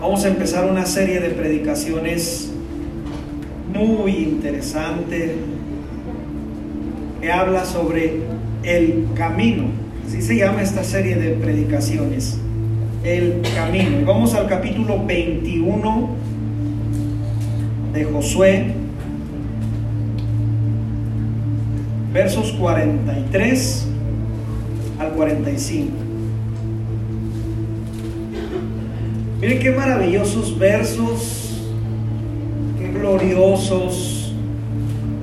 Vamos a empezar una serie de predicaciones muy interesante que habla sobre el camino. Así se llama esta serie de predicaciones. El camino. Vamos al capítulo 21 de Josué, versos 43 al 45. Miren qué maravillosos versos, qué gloriosos,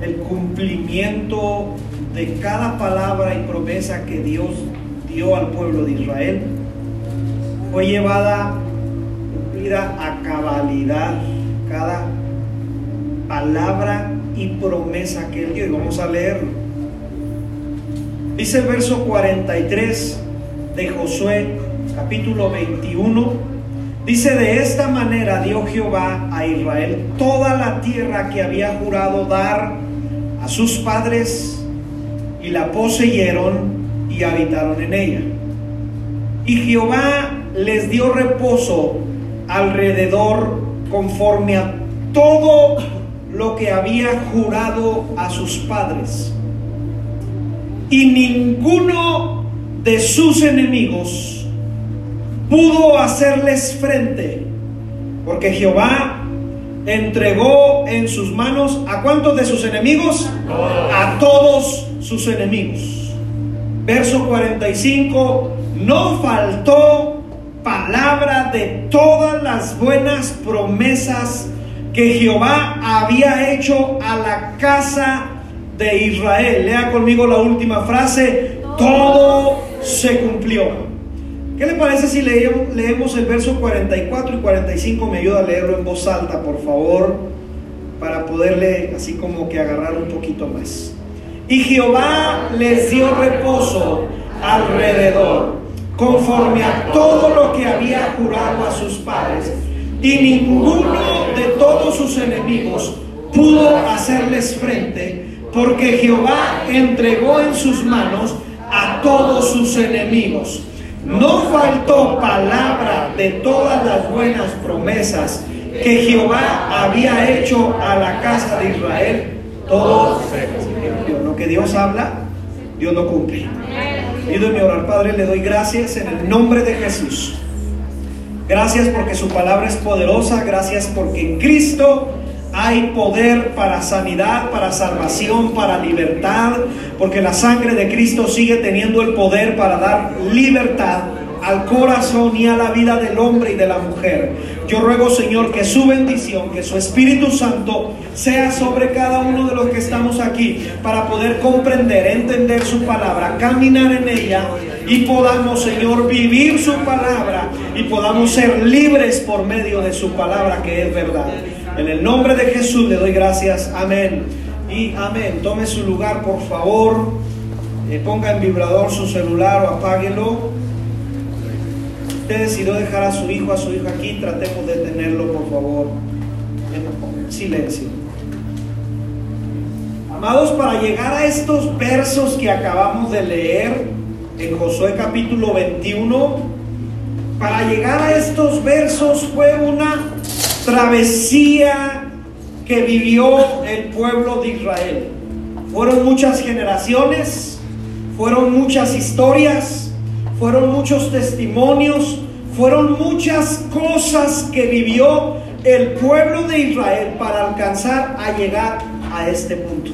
el cumplimiento de cada palabra y promesa que Dios dio al pueblo de Israel fue llevada, cumplida a cabalidad cada palabra y promesa que él dio. Y vamos a leerlo. Dice el verso 43 de Josué, capítulo 21 Dice, de esta manera dio Jehová a Israel toda la tierra que había jurado dar a sus padres y la poseyeron y habitaron en ella. Y Jehová les dio reposo alrededor conforme a todo lo que había jurado a sus padres. Y ninguno de sus enemigos pudo hacerles frente, porque Jehová entregó en sus manos a cuántos de sus enemigos? A todos sus enemigos. Verso 45, no faltó palabra de todas las buenas promesas que Jehová había hecho a la casa de Israel. Lea conmigo la última frase, todo se cumplió. ¿Qué le parece si leemos, el verso 44 y 45? Me ayuda a leerlo en voz alta, por favor, para poderle así como que agarrar un poquito más. Y Jehová les dio reposo alrededor, conforme a todo lo que había jurado a sus padres, y ninguno de todos sus enemigos pudo hacerles frente, porque Jehová entregó en sus manos a todos sus enemigos. No faltó palabra de todas las buenas promesas que Jehová había hecho a la casa de Israel. Todo Lo que Dios habla, Dios lo cumple. Pido mi orar, Padre, le doy gracias en el nombre de Jesús. Gracias porque su palabra es poderosa. Gracias porque en Cristo hay poder para sanidad, para salvación, para libertad, porque la sangre de Cristo sigue teniendo el poder para dar libertad al corazón y a la vida del hombre y de la mujer. Yo ruego, Señor, que su bendición, que su Espíritu Santo sea sobre cada uno de los que estamos aquí para poder comprender, entender su palabra, caminar en ella y podamos, Señor, vivir su palabra y podamos ser libres por medio de su palabra que es verdad. En el nombre de Jesús le doy gracias. Amén. Y amén. Tome su lugar, por favor. Eh, ponga en vibrador su celular o apáguelo. Usted decidió dejar a su hijo, a su hija aquí. Tratemos de tenerlo, por favor, en silencio. Amados, para llegar a estos versos que acabamos de leer en Josué capítulo 21, para llegar a estos versos fue una travesía que vivió el pueblo de Israel. Fueron muchas generaciones, fueron muchas historias, fueron muchos testimonios, fueron muchas cosas que vivió el pueblo de Israel para alcanzar a llegar a este punto.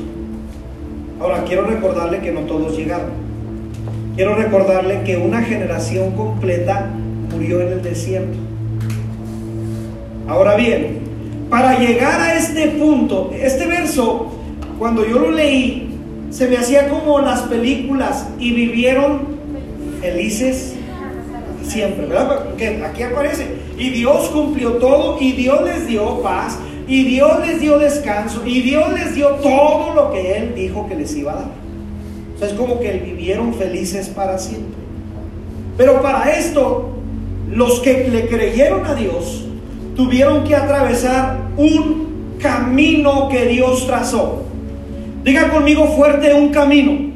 Ahora, quiero recordarle que no todos llegaron. Quiero recordarle que una generación completa murió en el desierto. Ahora bien, para llegar a este punto, este verso, cuando yo lo leí, se me hacía como las películas y vivieron felices siempre, ¿verdad? Porque aquí aparece, y Dios cumplió todo, y Dios les dio paz, y Dios les dio descanso, y Dios les dio todo lo que Él dijo que les iba a dar. O sea, es como que vivieron felices para siempre. Pero para esto, los que le creyeron a Dios, tuvieron que atravesar un camino que Dios trazó. Diga conmigo fuerte un camino.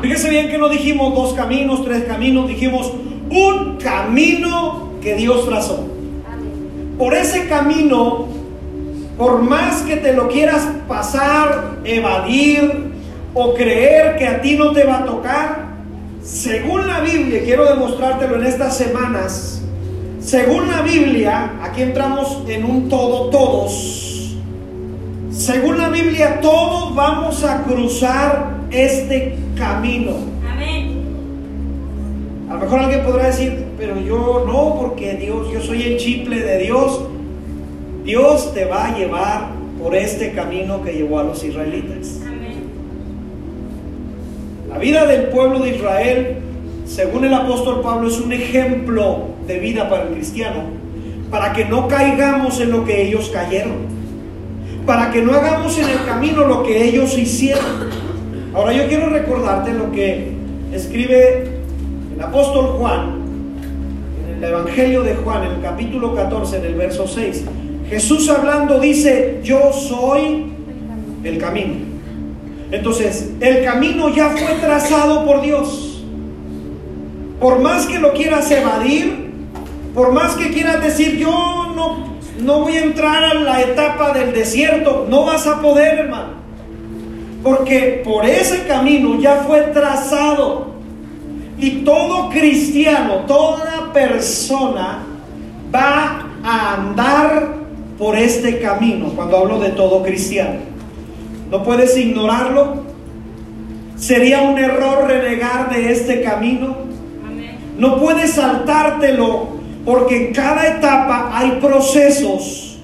Fíjese bien que no dijimos dos caminos, tres caminos, dijimos un camino que Dios trazó. por ese camino, por más que te lo quieras pasar, evadir o creer que a ti no te va a tocar, según la Biblia, quiero demostrártelo en estas semanas, según la Biblia, aquí entramos en un todo todos. Según la Biblia, todos vamos a cruzar este camino. Amén. A lo mejor alguien podrá decir, pero yo no, porque Dios, yo soy el chiple de Dios. Dios te va a llevar por este camino que llevó a los israelitas. Amén. La vida del pueblo de Israel, según el apóstol Pablo, es un ejemplo vida para el cristiano, para que no caigamos en lo que ellos cayeron, para que no hagamos en el camino lo que ellos hicieron. Ahora yo quiero recordarte lo que escribe el apóstol Juan en el Evangelio de Juan, en el capítulo 14, en el verso 6. Jesús hablando dice, yo soy el camino. Entonces, el camino ya fue trazado por Dios. Por más que lo quieras evadir, por más que quieras decir, yo no, no voy a entrar a la etapa del desierto, no vas a poder, hermano. Porque por ese camino ya fue trazado. Y todo cristiano, toda persona va a andar por este camino. Cuando hablo de todo cristiano. No puedes ignorarlo. Sería un error renegar de este camino. No puedes saltártelo porque en cada etapa hay procesos,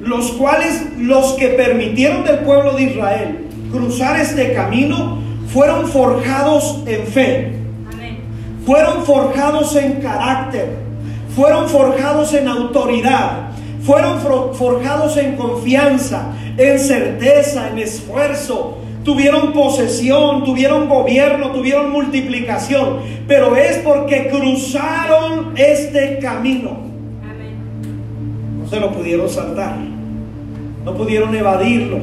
los cuales los que permitieron del pueblo de Israel cruzar este camino fueron forjados en fe, Amén. fueron forjados en carácter, fueron forjados en autoridad, fueron forjados en confianza, en certeza, en esfuerzo. Tuvieron posesión, tuvieron gobierno, tuvieron multiplicación, pero es porque cruzaron este camino. No se lo pudieron saltar, no pudieron evadirlo.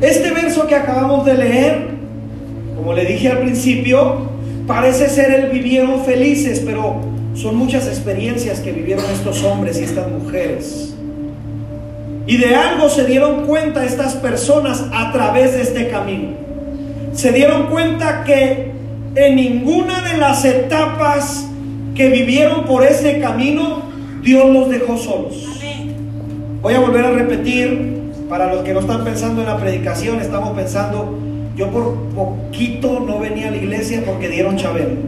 Este verso que acabamos de leer, como le dije al principio, parece ser el vivieron felices, pero son muchas experiencias que vivieron estos hombres y estas mujeres. Y de algo se dieron cuenta estas personas a través de este camino. Se dieron cuenta que en ninguna de las etapas que vivieron por ese camino, Dios los dejó solos. Voy a volver a repetir, para los que no están pensando en la predicación, estamos pensando, yo por poquito no venía a la iglesia porque dieron Chabelo.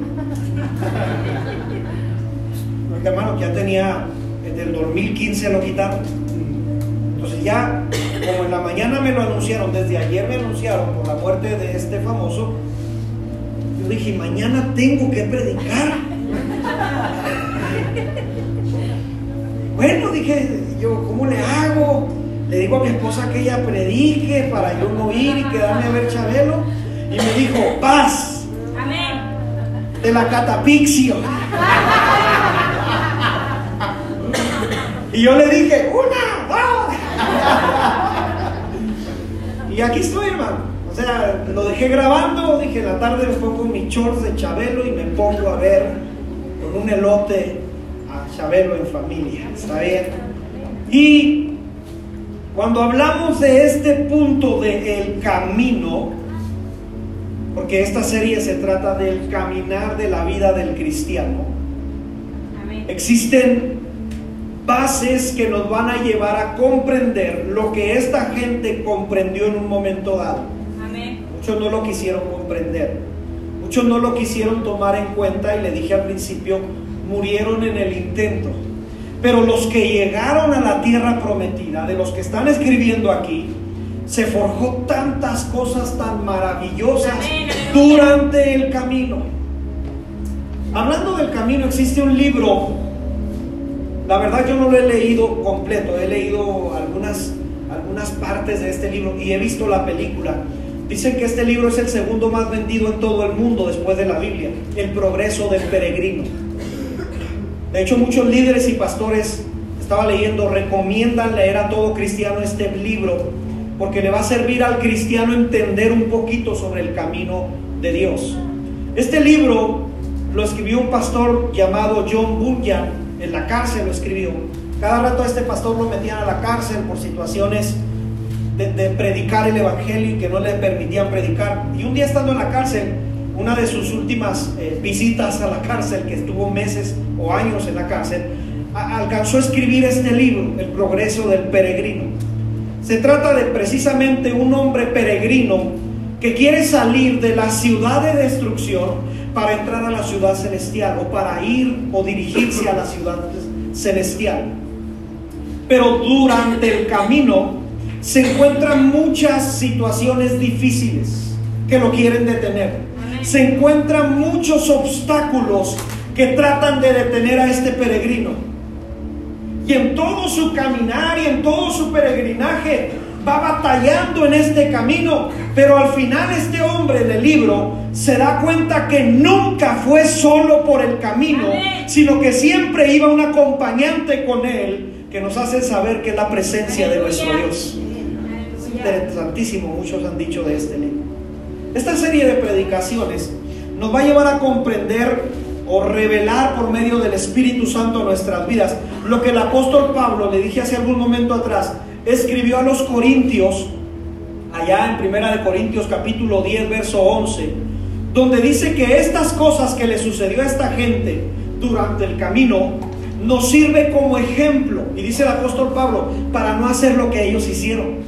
Porque hermano, ya tenía, desde el 2015 lo quitaron. Entonces ya, como en la mañana me lo anunciaron, desde ayer me anunciaron por la muerte de este famoso, yo dije, mañana tengo que predicar. Bueno, dije yo, ¿cómo le hago? Le digo a mi esposa que ella predique para yo no ir y quedarme a ver Chabelo. Y me dijo, paz Amén. de la catapixio. Y yo le dije, una, dos. Y aquí estoy, hermano. O sea, lo dejé grabando, dije, la tarde me pongo mis shorts de Chabelo y me pongo a ver con un elote a Chabelo en familia. ¿Está bien? Y cuando hablamos de este punto del camino, porque esta serie se trata del caminar de la vida del cristiano, Amén. existen bases que nos van a llevar a comprender lo que esta gente comprendió en un momento dado. Amén. Muchos no lo quisieron comprender, muchos no lo quisieron tomar en cuenta y le dije al principio, murieron en el intento. Pero los que llegaron a la tierra prometida, de los que están escribiendo aquí, se forjó tantas cosas tan maravillosas Amén, durante el camino. Hablando del camino, existe un libro, la verdad yo no lo he leído completo, he leído algunas, algunas partes de este libro y he visto la película. Dicen que este libro es el segundo más vendido en todo el mundo después de la Biblia, El progreso del peregrino. De hecho, muchos líderes y pastores, estaba leyendo, recomiendan leer a todo cristiano este libro porque le va a servir al cristiano entender un poquito sobre el camino de Dios. Este libro lo escribió un pastor llamado John Bunyan, en la cárcel lo escribió. Cada rato a este pastor lo metían a la cárcel por situaciones de, predicar el evangelio y que no le permitían predicar. Y un día estando en la cárcel, una de sus últimas eh, visitas a la cárcel, que estuvo meses o años en la cárcel, alcanzó a escribir este libro, El progreso del peregrino. Se trata de precisamente un hombre peregrino que quiere salir de la ciudad de destrucción para entrar a la ciudad celestial o para ir o dirigirse a la ciudad celestial. Pero durante el camino se encuentran muchas situaciones difíciles que lo quieren detener. Se encuentran muchos obstáculos que tratan de detener a este peregrino. Y en todo su caminar y en todo su peregrinaje va batallando en este camino. Pero al final este hombre del libro se da cuenta que nunca fue solo por el camino, sino que siempre iba un acompañante con él que nos hace saber que es la presencia de nuestro. Dios. Interesantísimo, muchos han dicho de este libro. Esta serie de predicaciones nos va a llevar a comprender o revelar por medio del Espíritu Santo nuestras vidas lo que el apóstol Pablo, le dije hace algún momento atrás, escribió a los corintios, allá en Primera de Corintios capítulo 10, verso 11, donde dice que estas cosas que le sucedió a esta gente durante el camino nos sirve como ejemplo, y dice el apóstol Pablo, para no hacer lo que ellos hicieron,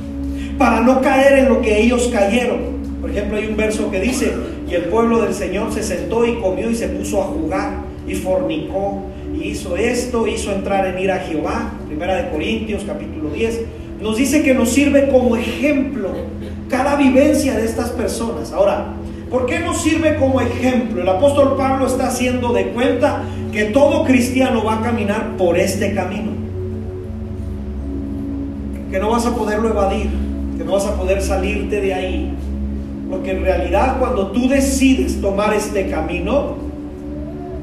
para no caer en lo que ellos cayeron. Por ejemplo, hay un verso que dice, y el pueblo del Señor se sentó y comió y se puso a jugar y fornicó y hizo esto, hizo entrar en ira a Jehová. Primera de Corintios capítulo 10. Nos dice que nos sirve como ejemplo cada vivencia de estas personas. Ahora, ¿por qué nos sirve como ejemplo? El apóstol Pablo está haciendo de cuenta que todo cristiano va a caminar por este camino. Que no vas a poderlo evadir, que no vas a poder salirte de ahí. Porque en realidad cuando tú decides tomar este camino,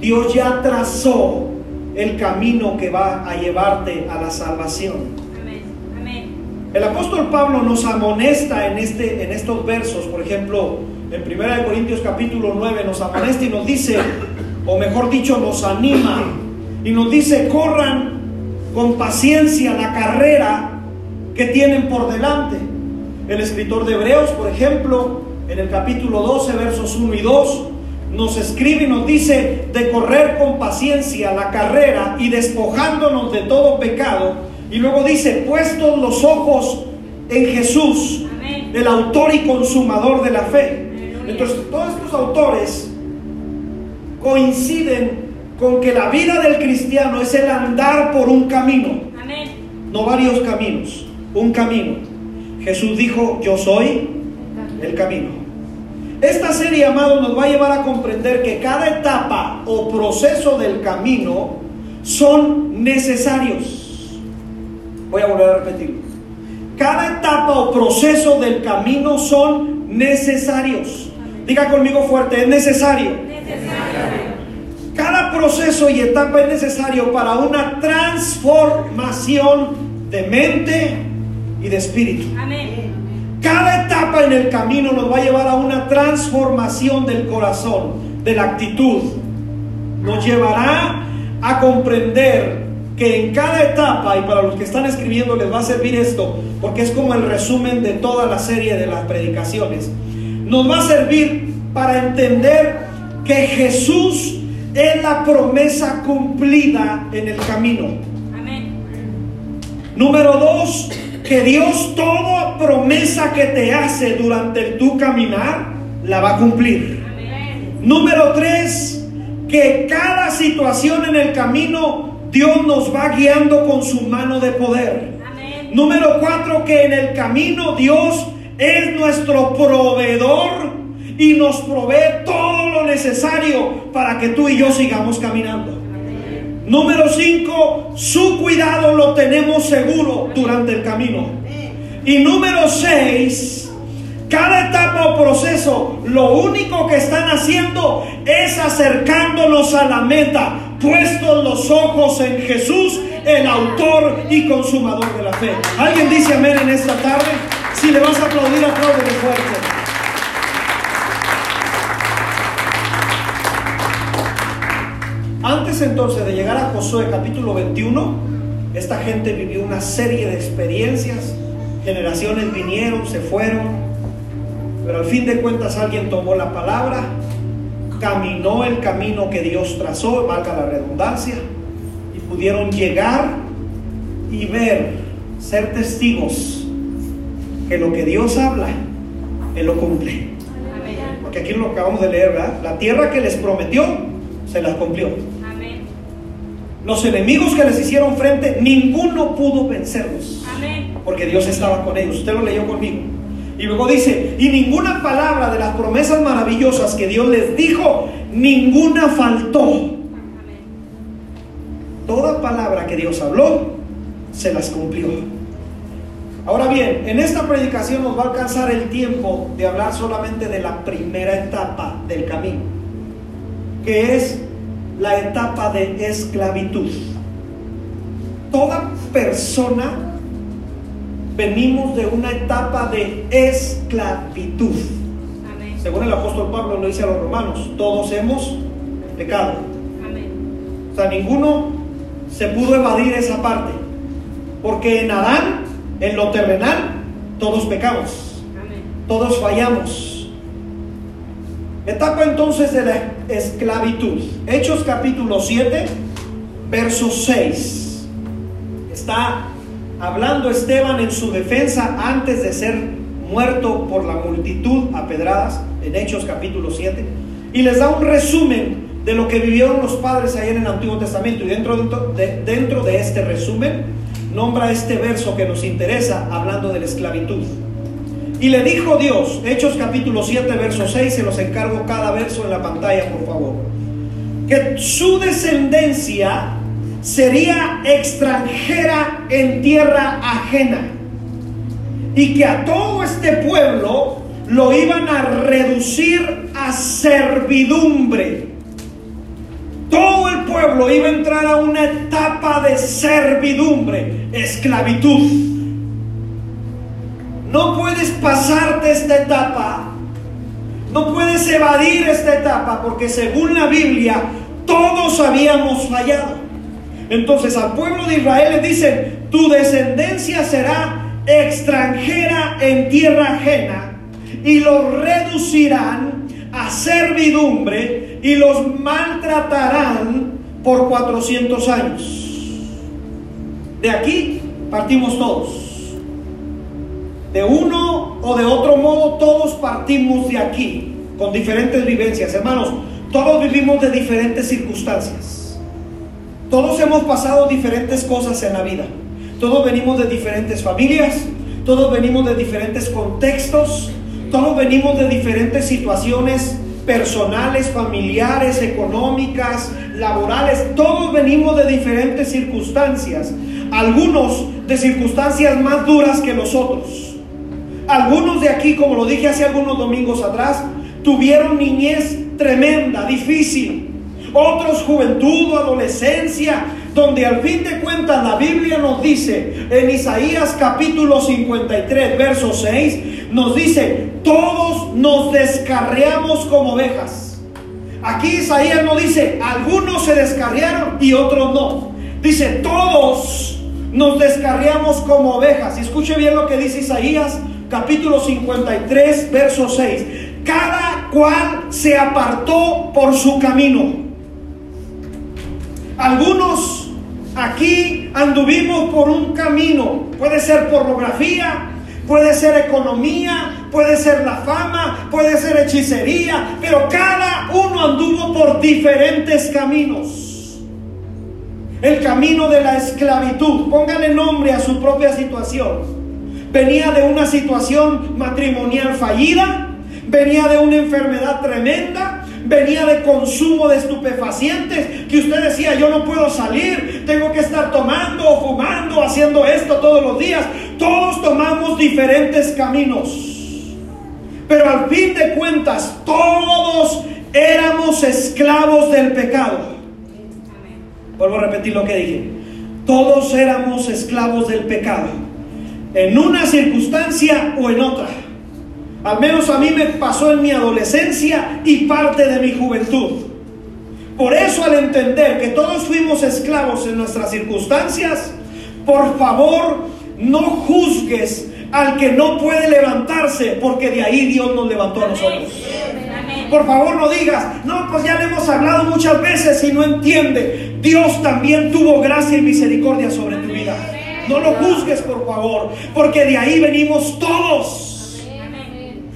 Dios ya trazó el camino que va a llevarte a la salvación. El apóstol Pablo nos amonesta en, este, en estos versos, por ejemplo, en 1 Corintios capítulo 9 nos amonesta y nos dice, o mejor dicho, nos anima y nos dice, corran con paciencia la carrera que tienen por delante. El escritor de Hebreos, por ejemplo, en el capítulo 12, versos 1 y 2, nos escribe y nos dice de correr con paciencia la carrera y despojándonos de todo pecado. Y luego dice, puestos los ojos en Jesús, Amén. el autor y consumador de la fe. Entonces, todos estos autores coinciden con que la vida del cristiano es el andar por un camino, Amén. no varios caminos, un camino. Jesús dijo, yo soy el camino. Esta serie, amados, nos va a llevar a comprender que cada etapa o proceso del camino son necesarios. Voy a volver a repetirlo. Cada etapa o proceso del camino son necesarios. Diga conmigo fuerte, es necesario. Necesario. Cada proceso y etapa es necesario para una transformación de mente y de espíritu. Amén. Cada etapa en el camino nos va a llevar a una transformación del corazón, de la actitud. Nos llevará a comprender que en cada etapa, y para los que están escribiendo les va a servir esto, porque es como el resumen de toda la serie de las predicaciones, nos va a servir para entender que Jesús es la promesa cumplida en el camino. Amén. Número dos, que Dios toda promesa que te hace durante tu caminar la va a cumplir. Amén. Número tres, que cada situación en el camino Dios nos va guiando con su mano de poder. Amén. Número cuatro, que en el camino Dios es nuestro proveedor y nos provee todo lo necesario para que tú y yo sigamos caminando. Número 5, su cuidado lo tenemos seguro durante el camino. Y número 6, cada etapa o proceso, lo único que están haciendo es acercándonos a la meta, puestos los ojos en Jesús, el autor y consumador de la fe. ¿Alguien dice amén en esta tarde? Si le vas a aplaudir, apláudele fuerte. Antes entonces de llegar a Josué capítulo 21, Esta gente vivió una serie de experiencias, generaciones vinieron, se fueron, pero al fin de cuentas alguien tomó la palabra, caminó el camino que Dios trazó, valga la redundancia, y pudieron llegar y ver, ser testigos que lo que Dios habla, Él lo cumple. Porque aquí lo acabamos de leer, ¿verdad? La tierra que les prometió, se la cumplió. Amén. Los enemigos que les hicieron frente, ninguno pudo vencerlos. Amén. Porque Dios estaba con ellos. Usted lo leyó conmigo. Y luego dice, y ninguna palabra de las promesas maravillosas que Dios les dijo, ninguna faltó. Amén. Toda palabra que Dios habló, se las cumplió. Ahora bien, en esta predicación nos va a alcanzar el tiempo de hablar solamente de la primera etapa del camino, que es la etapa de esclavitud. Toda persona venimos de una etapa de esclavitud. Amén. Según el apóstol Pablo lo dice a los romanos, todos hemos pecado. Amén. O sea, ninguno se pudo evadir esa parte. Porque en Adán, en lo terrenal, todos pecamos, Amén. todos fallamos. Etapa entonces de la esclavitud. Hechos capítulo 7, verso 6. Está hablando Esteban en su defensa antes de ser muerto por la multitud a pedradas, en Hechos capítulo 7, y les da un resumen de lo que vivieron los padres ahí en el Antiguo Testamento. Y dentro de, dentro de este resumen, nombra este verso que nos interesa hablando de la esclavitud. Y le dijo Dios, Hechos capítulo 7, verso 6, se los encargo cada verso en la pantalla, por favor, que su descendencia sería extranjera en tierra ajena y que a todo este pueblo lo iban a reducir a servidumbre. Pueblo iba a entrar a una etapa de servidumbre, esclavitud. No puedes pasarte esta etapa, no puedes evadir esta etapa, porque según la Biblia todos habíamos fallado. Entonces al pueblo de Israel le dicen, tu descendencia será extranjera en tierra ajena y los reducirán a servidumbre y los maltratarán por 400 años. De aquí partimos todos. De uno o de otro modo todos partimos de aquí con diferentes vivencias. Hermanos, todos vivimos de diferentes circunstancias. Todos hemos pasado diferentes cosas en la vida. Todos venimos de diferentes familias, todos venimos de diferentes contextos, todos venimos de diferentes situaciones personales, familiares, económicas, laborales, todos venimos de diferentes circunstancias, algunos de circunstancias más duras que los otros. Algunos de aquí, como lo dije hace algunos domingos atrás, tuvieron niñez tremenda, difícil. Otros juventud o adolescencia, donde al fin de cuentas la Biblia nos dice en Isaías capítulo 53, verso 6, nos dice, todos nos descarriamos como ovejas. Aquí Isaías no dice, algunos se descarriaron y otros no. Dice, todos nos descarriamos como ovejas. Y escuche bien lo que dice Isaías capítulo 53, verso 6. Cada cual se apartó por su camino. Algunos aquí anduvimos por un camino. Puede ser pornografía, puede ser economía, puede ser la fama, puede ser hechicería, pero cada uno anduvo por diferentes caminos. El camino de la esclavitud, póngale nombre a su propia situación. Venía de una situación matrimonial fallida, venía de una enfermedad tremenda, venía de consumo de estupefacientes, que usted decía, yo no puedo salir, tengo que estar tomando o fumando, haciendo esto todos los días. Todos tomamos diferentes caminos. Pero al fin de cuentas, todos éramos esclavos del pecado. Vuelvo a repetir lo que dije. Todos éramos esclavos del pecado. En una circunstancia o en otra. Al menos a mí me pasó en mi adolescencia y parte de mi juventud. Por eso al entender que todos fuimos esclavos en nuestras circunstancias, Por favor, no juzgues al que no puede levantarse, porque de ahí Dios nos levantó a nosotros. Por favor no digas, no, pues ya le hemos hablado muchas veces y no entiende. Dios también tuvo gracia y misericordia sobre tu vida. No lo juzgues, por favor, porque de ahí venimos todos.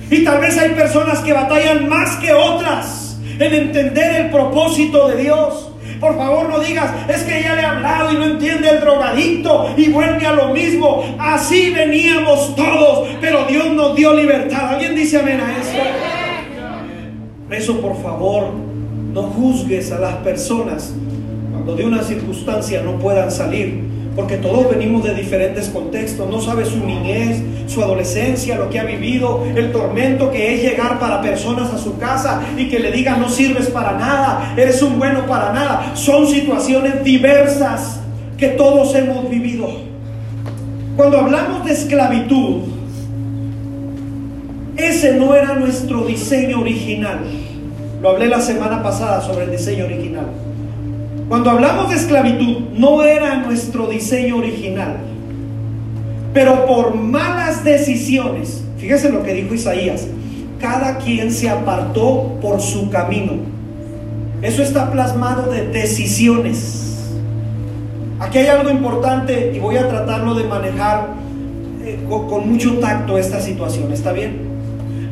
Y tal vez hay personas que batallan más que otras en entender el propósito de Dios. Por favor no digas, es que ya le he hablado y no entiende el drogadicto y vuelve a lo mismo. Así veníamos todos, pero Dios nos dio libertad. ¿Alguien dice amén a eso? Eso, por favor, no juzgues a las personas cuando de una circunstancia no puedan salir. Porque todos venimos de diferentes contextos. No sabe su niñez, su adolescencia, lo que ha vivido, el tormento que es llegar para personas a su casa y que le digan no sirves para nada, eres un bueno para nada. Son situaciones diversas que todos hemos vivido. Cuando hablamos de esclavitud, ese no era nuestro diseño original. Lo hablé la semana pasada sobre el diseño original. Cuando hablamos de esclavitud, no era nuestro diseño original. Pero por malas decisiones, fíjese lo que dijo Isaías, cada quien se apartó por su camino. Eso está plasmado de decisiones. Aquí hay algo importante y voy a tratarlo de manejar eh, con, con mucho tacto esta situación, ¿está bien?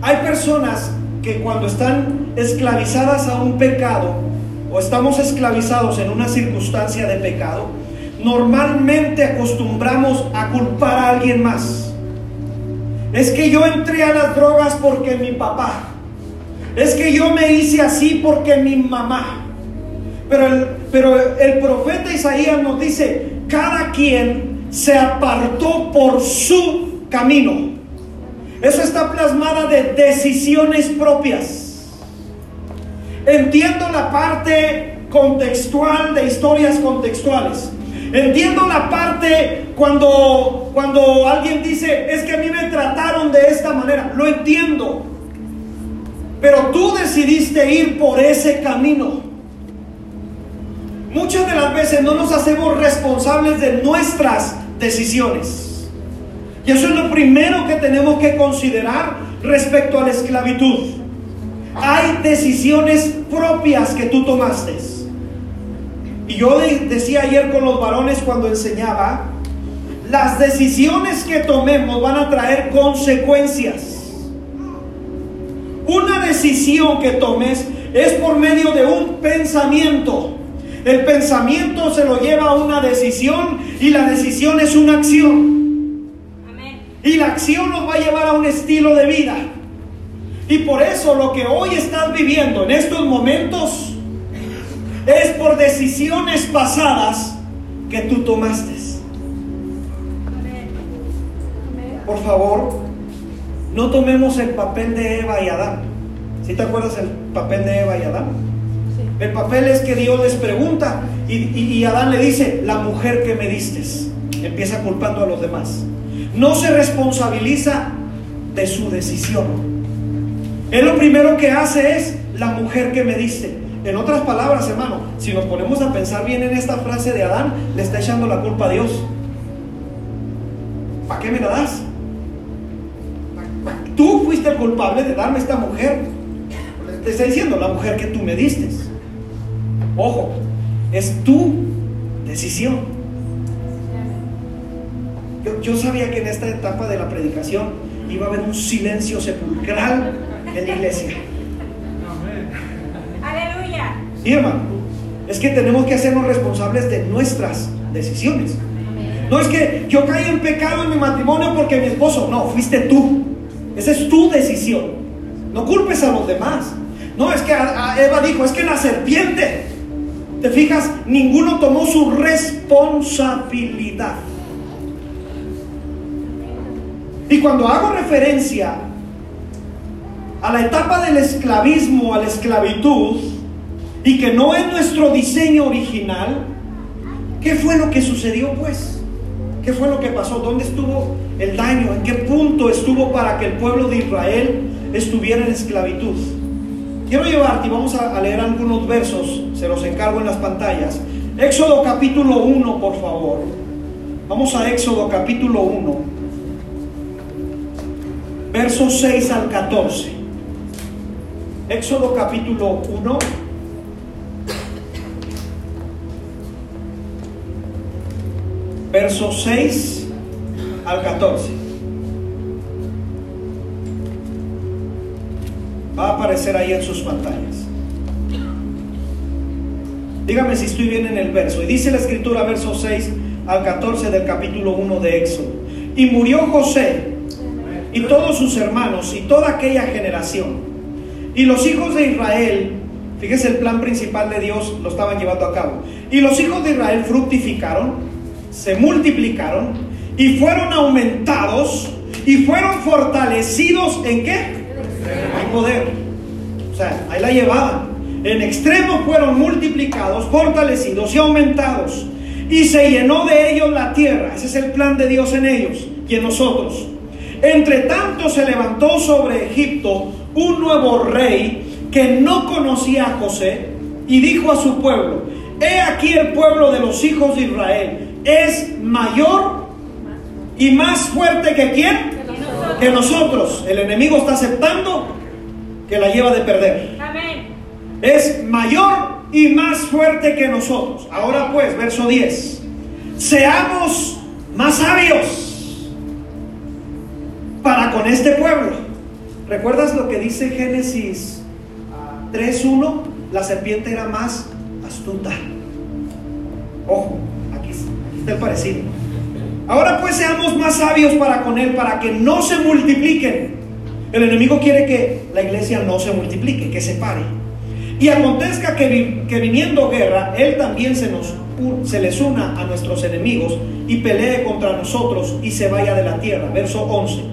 Hay personas que cuando están esclavizadas a un pecado, o estamos esclavizados en una circunstancia de pecado, normalmente acostumbramos a culpar a alguien más. Es que yo entré a las drogas porque mi papá. Es que yo me hice así porque mi mamá. Pero el, profeta Isaías nos dice, cada quien se apartó por su camino. Eso está plasmada de decisiones propias. Entiendo la parte contextual de historias contextuales. Entiendo la parte cuando, cuando alguien dice, es que a mí me trataron de esta manera. Lo entiendo. Pero tú decidiste ir por ese camino. Muchas de las veces no nos hacemos responsables de nuestras decisiones. Y eso es lo primero que tenemos que considerar respecto a la esclavitud. Hay decisiones propias que tú tomaste. Y yo de- decía ayer con los varones cuando enseñaba, las decisiones que tomemos van a traer consecuencias. Una decisión que tomes es por medio de un pensamiento. El pensamiento se lo lleva a una decisión y la decisión es una acción. Amén. Y la acción nos va a llevar a un estilo de vida. Y por eso lo que hoy estás viviendo en estos momentos es por decisiones pasadas que tú tomaste. Por favor, no tomemos el papel de Eva y Adán. ¿Sí te acuerdas el papel de Eva y Adán? El papel es que Dios les pregunta y, y- y Adán le dice, la mujer que me diste. Empieza culpando a los demás. No se responsabiliza de su decisión. Él lo primero que hace es la mujer que me diste. En otras palabras, hermano, si nos ponemos a pensar bien en esta frase de Adán, le está echando la culpa a Dios. ¿Para qué me la das? Tú fuiste el culpable de darme esta mujer. Te está diciendo la mujer que tú me diste. Ojo, es tu decisión. Yo, yo sabía que en esta etapa de la predicación iba a haber un silencio sepulcral en la iglesia. Aleluya. Sí, hermano. Es que tenemos que hacernos responsables de nuestras decisiones. No es que yo caí en pecado en mi matrimonio porque mi esposo, no, fuiste tú. Esa es tu decisión. No culpes a los demás. No, es que a- a Eva dijo, es que la serpiente. ¿Te fijas? Ninguno tomó su responsabilidad. Y cuando hago referencia a la etapa del esclavismo, a la esclavitud, y que no es nuestro diseño original, ¿qué fue lo que sucedió pues? ¿Qué fue lo que pasó? ¿Dónde estuvo el daño? ¿En qué punto estuvo para que el pueblo de Israel estuviera en esclavitud? Quiero llevarte y vamos a leer algunos versos, se los encargo en las pantallas. Éxodo capítulo 1, por favor. Vamos a Éxodo capítulo 1, versos 6 al 14. Éxodo capítulo 1. Versos 6 al 14. Va a aparecer ahí en sus pantallas. Dígame si estoy bien en el verso. Y dice la escritura, verso 6 al 14 del capítulo 1 de Éxodo. Y murió José y todos sus hermanos y toda aquella generación. Y los hijos de Israel, fíjese el plan principal de Dios, lo estaban llevando a cabo. Y los hijos de Israel fructificaron, se multiplicaron y fueron aumentados y fueron fortalecidos en qué? En poder. O sea, ahí la llevaban. En extremo fueron multiplicados, fortalecidos y aumentados. Y se llenó de ellos la tierra. Ese es el plan de Dios en ellos y en nosotros. Entre tanto se levantó sobre Egipto un nuevo rey que no conocía a José y dijo a su pueblo, he aquí el pueblo de los hijos de Israel es mayor y más fuerte que quién? Que nosotros. El enemigo está aceptando que la lleva de perder. Amén. Es mayor y más fuerte que nosotros. Ahora pues, verso 10. Seamos más sabios para con este pueblo. ¿Recuerdas lo que dice Génesis 3.1? La serpiente era más astuta. Ojo, aquí está el parecido. Ahora pues seamos más sabios para con él, para que no se multipliquen. El enemigo quiere que la iglesia no se multiplique, que se pare. Y acontezca que, vi- que viniendo guerra, él también se, nos, se les una a nuestros enemigos y pelee contra nosotros y se vaya de la tierra. Verso 11.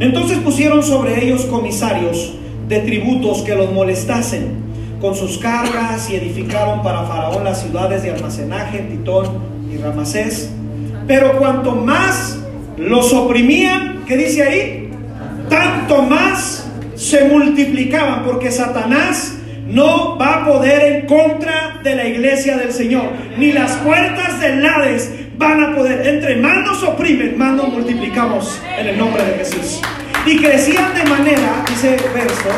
Entonces pusieron sobre ellos comisarios de tributos que los molestasen con sus cargas y edificaron para Faraón las ciudades de almacenaje, Titón y Ramasés. Pero cuanto más los oprimían, ¿qué dice ahí? Tanto más se multiplicaban, porque Satanás no va a poder en contra de la iglesia del Señor, ni las puertas del Hades van a poder. Entre más nos oprimen, más nos multiplicamos en el nombre de Jesús. Y crecían de manera, dice el verso,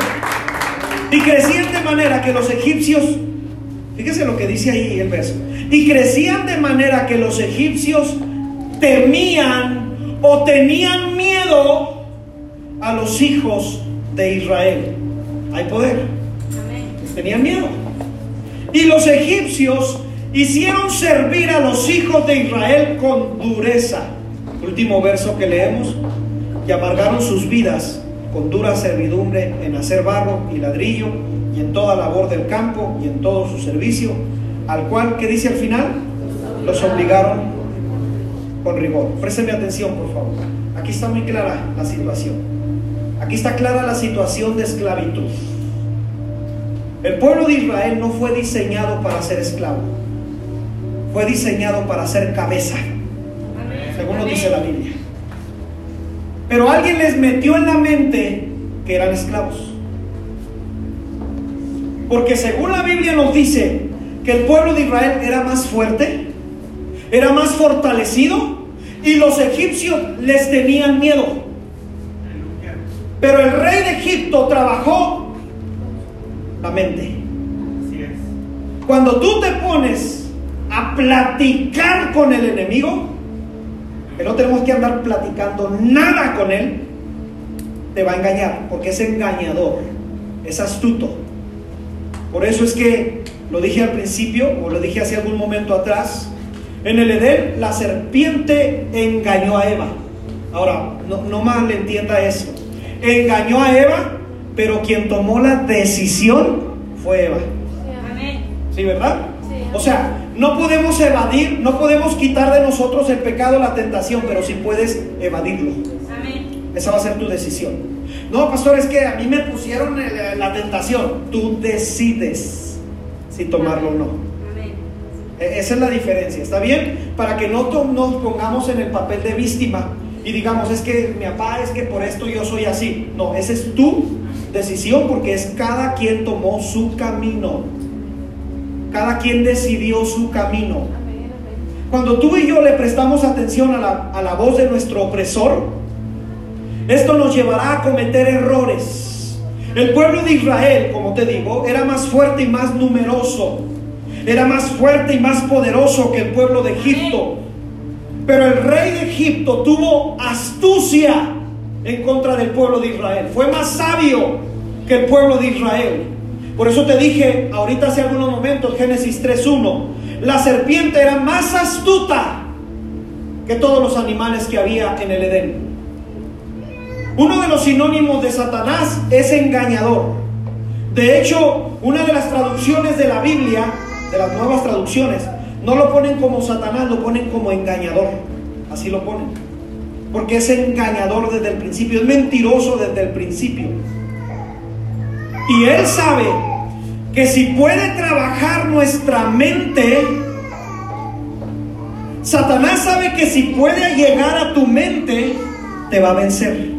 y crecían de manera que los egipcios, fíjese lo que dice ahí el verso, y crecían de manera que los egipcios temían o tenían miedo a los hijos de Israel. Hay poder, tenían miedo. Y los egipcios hicieron servir a los hijos de Israel con dureza. Último verso que leemos. Y amargaron sus vidas con dura servidumbre en hacer barro y ladrillo y en toda labor del campo y en todo su servicio, al cual, ¿qué dice al final? Los obligaron con rigor. Présteme atención, por favor. Aquí está muy clara la situación. Aquí está clara la situación de esclavitud. El pueblo de Israel no fue diseñado para ser esclavo. Fue diseñado para ser cabeza, Amén. según lo dice la Biblia. Pero alguien les metió en la mente que eran esclavos. Porque según la Biblia nos dice que el pueblo de Israel era más fuerte, era más fortalecido y los egipcios les tenían miedo. Pero el rey de Egipto trabajó la mente. Cuando tú te pones a platicar con el enemigo, que no tenemos que andar platicando nada con él, te va a engañar, porque es engañador, es astuto. Por eso es que lo dije al principio, o lo dije hace algún momento atrás, en el Edén la serpiente engañó a Eva. Ahora, no, no mal entienda esto. Engañó a Eva, pero quien tomó la decisión fue Eva. ¿Sí, verdad? Sí. O sea, no podemos evadir, no podemos quitar de nosotros el pecado, la tentación, pero sí puedes evadirlo. Amén. Esa va a ser tu decisión. No, pastor, es que a mí me pusieron el- la tentación. Tú decides si tomarlo o no. Amén. E- Esa es la diferencia, ¿está bien? Para que no nos pongamos en el papel de víctima y digamos, es que mi papá, es que por esto yo soy así. No, esa es tu decisión porque es cada quien tomó su camino. Cada quien decidió su camino. Cuando tú y yo le prestamos atención a la, a la voz de nuestro opresor, esto nos llevará a cometer errores. El pueblo de Israel, como te digo, era más fuerte y más numeroso. Era más fuerte y más poderoso que el pueblo de Egipto. Pero el rey de Egipto tuvo astucia en contra del pueblo de Israel. Fue más sabio que el pueblo de Israel. Por eso te dije ahorita hace algunos momentos, Génesis 3.1, la serpiente era más astuta que todos los animales que había en el Edén. Uno de los sinónimos de Satanás es engañador. De hecho, una de las traducciones de la Biblia, de las nuevas traducciones, no lo ponen como Satanás, lo ponen como engañador. Así lo ponen. Porque es engañador desde el principio, es mentiroso desde el principio. Y Él sabe que si puede trabajar nuestra mente, Satanás sabe que si puede llegar a tu mente, te va a vencer.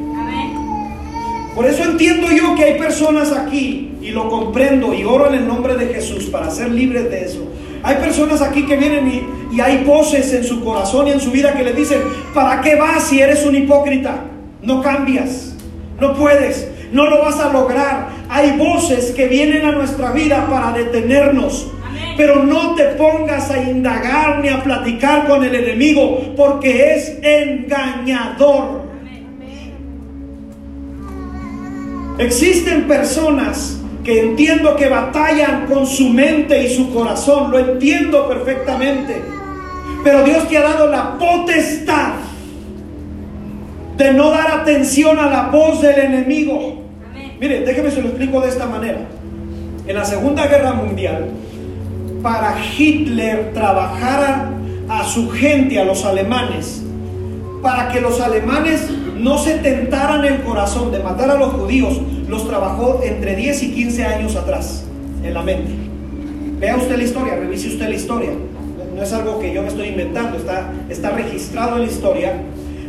Por eso entiendo yo que hay personas aquí, y lo comprendo, y oro en el nombre de Jesús para ser libres de eso. Hay personas aquí que vienen y, y hay voces en su corazón y en su vida que le dicen, ¿para qué vas si eres un hipócrita? No cambias, no puedes, no lo vas a lograr. Hay voces que vienen a nuestra vida para detenernos. Pero no te pongas a indagar ni a platicar con el enemigo porque es engañador. Existen personas que entiendo que batallan con su mente y su corazón, lo entiendo perfectamente. Pero Dios te ha dado la potestad de no dar atención a la voz del enemigo. Mire, déjeme se lo explico de esta manera. En la Segunda Guerra Mundial, para Hitler trabajara a su gente, a los alemanes, para que los alemanes no se tentaran el corazón de matar a los judíos, los trabajó entre 10 y 15 años atrás en la mente. Vea usted la historia, revise usted la historia. No es algo que yo me estoy inventando, está, está registrado en la historia,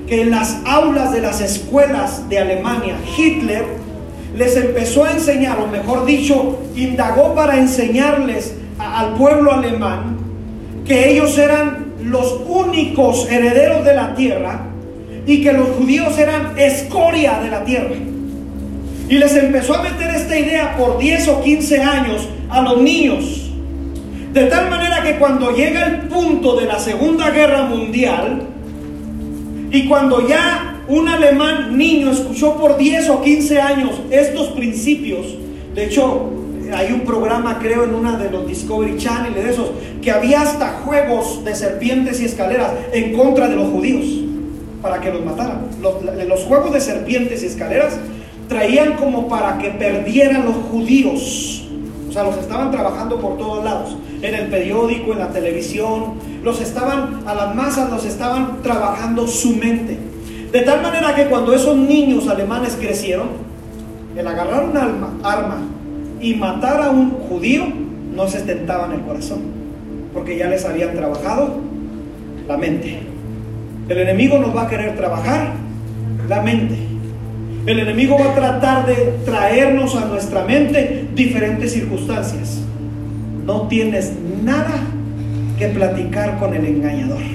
que en las aulas de las escuelas de Alemania, Hitler les empezó a enseñar, o mejor dicho, indagó para enseñarles al pueblo alemán que ellos eran los únicos herederos de la tierra y que los judíos eran escoria de la tierra. Y les empezó a meter esta idea por 10 o 15 años a los niños. De tal manera que cuando llega el punto de la Segunda Guerra Mundial, y cuando ya un alemán niño escuchó por 10 o 15 años estos principios, de hecho hay un programa creo en una de los Discovery Channel de esos, que había hasta juegos de serpientes y escaleras en contra de los judíos, para que los mataran. Los, los juegos de serpientes y escaleras traían como para que perdieran los judíos. O sea, los estaban trabajando por todos lados, en el periódico, en la televisión, los estaban, a las masas los estaban trabajando su mente. De tal manera que cuando esos niños alemanes crecieron, el agarrar un arma y matar a un judío no se tentaba en el corazón, porque ya les habían trabajado la mente. El enemigo nos va a querer trabajar la mente. El enemigo va a tratar de traernos a nuestra mente diferentes circunstancias. No tienes nada que platicar con el engañador.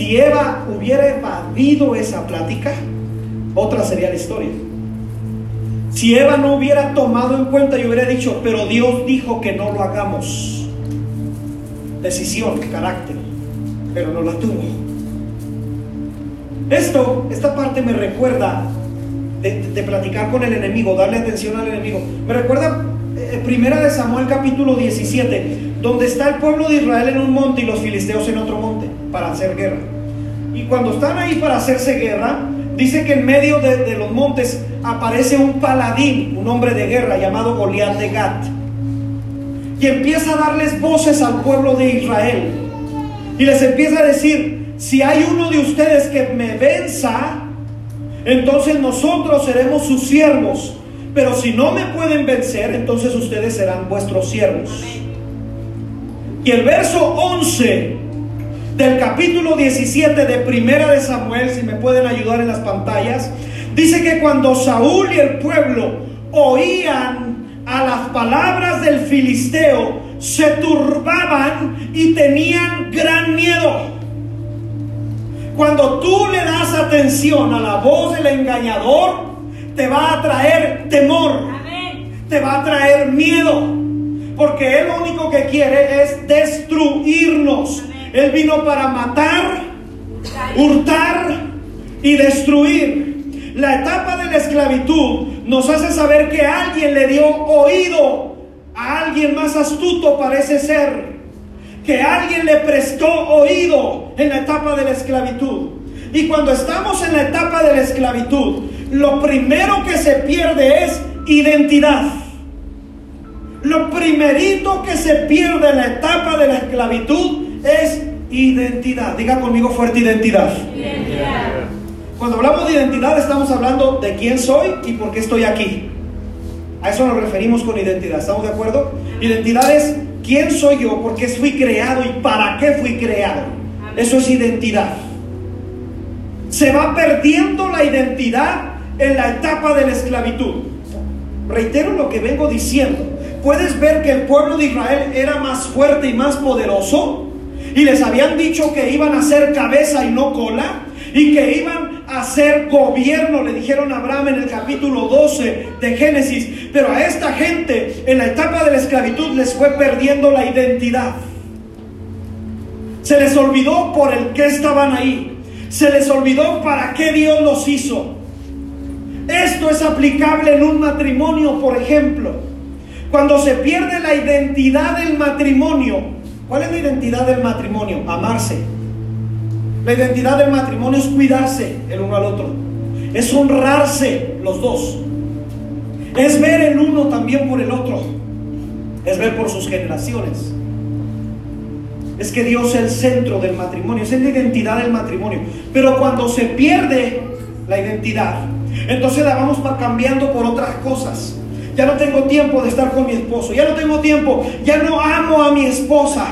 Si Eva hubiera evadido esa plática, otra sería la historia. Si Eva no hubiera tomado en cuenta y hubiera dicho, pero Dios dijo que no lo hagamos. Decisión, carácter, pero no la tuvo. Esto, esta parte me recuerda de, de platicar con el enemigo, darle atención al enemigo. Me recuerda eh, Primera de Samuel capítulo 17, donde está el pueblo de Israel en un monte y los filisteos en otro monte para hacer guerra. Y cuando están ahí para hacerse guerra, dice que en medio de, los montes aparece un paladín, un hombre de guerra llamado Goliat de Gat. Y empieza a darles voces al pueblo de Israel. Y les empieza a decir, si hay uno de ustedes que me venza, entonces nosotros seremos sus siervos. Pero si no me pueden vencer, entonces ustedes serán vuestros siervos. Y el verso 11 del capítulo 17 de Primera de Samuel, si me pueden ayudar en las pantallas, dice que cuando Saúl y el pueblo oían a las palabras del filisteo, se turbaban y tenían gran miedo. Cuando tú le das atención a la voz del engañador, te va a traer temor, Amén. te va a traer miedo, porque él lo único que quiere es destruirnos. Él vino para matar, hurtar y destruir. La etapa de la esclavitud nos hace saber que alguien le dio oído a alguien más astuto parece ser, que alguien le prestó oído en la etapa de la esclavitud. Y cuando estamos en la etapa de la esclavitud, lo primero que se pierde es identidad. Lo primerito que se pierde en la etapa de la esclavitud es identidad. Diga conmigo fuerte identidad. Identidad. Cuando hablamos de identidad estamos hablando de quién soy y por qué estoy aquí. A eso nos referimos con identidad. ¿Estamos de acuerdo? Identidad es quién soy yo, por qué fui creado y para qué fui creado. Eso es identidad. Se va perdiendo la identidad en la etapa de la esclavitud. Reitero lo que vengo diciendo. Puedes ver que el pueblo de Israel era más fuerte y más poderoso y les habían dicho que iban a ser cabeza y no cola y que iban a ser gobierno, le dijeron a Abraham en el capítulo 12 de Génesis, pero a esta gente en la etapa de la esclavitud les fue perdiendo la identidad. Se les olvidó por el que estaban ahí. Se les olvidó para qué Dios los hizo. Esto es aplicable en un matrimonio, por ejemplo. Cuando se pierde la identidad del matrimonio, ¿cuál es la identidad del matrimonio? Amarse. La identidad del matrimonio es cuidarse el uno al otro. Es honrarse los dos. Es ver el uno también por el otro. Es ver por sus generaciones. Es que Dios es el centro del matrimonio. Es la identidad del matrimonio. Pero cuando se pierde la identidad, entonces la vamos cambiando por otras cosas. Ya no tengo tiempo de estar con mi esposo. Ya no tengo tiempo. Ya no amo a mi esposa.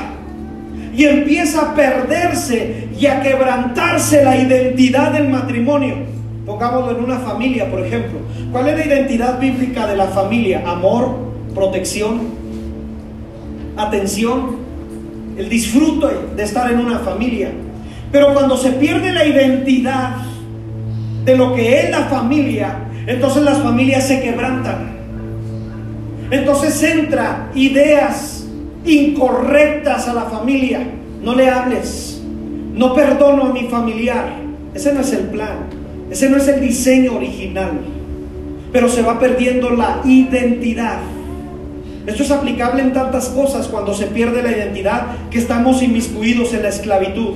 Y empieza a perderse y a quebrantarse la identidad del matrimonio. Pongámoslo en una familia, por ejemplo. ¿Cuál es la identidad bíblica de la familia? Amor, protección, atención, el disfrute de estar en una familia. Pero cuando se pierde la identidad de lo que es la familia, entonces las familias se quebrantan. Entonces entra ideas incorrectas a la familia. No le hables. No perdono a mi familiar. Ese no es el plan. Ese no es el diseño original. Pero se va perdiendo la identidad. Esto es aplicable en tantas cosas cuando se pierde la identidad que estamos inmiscuidos en la esclavitud.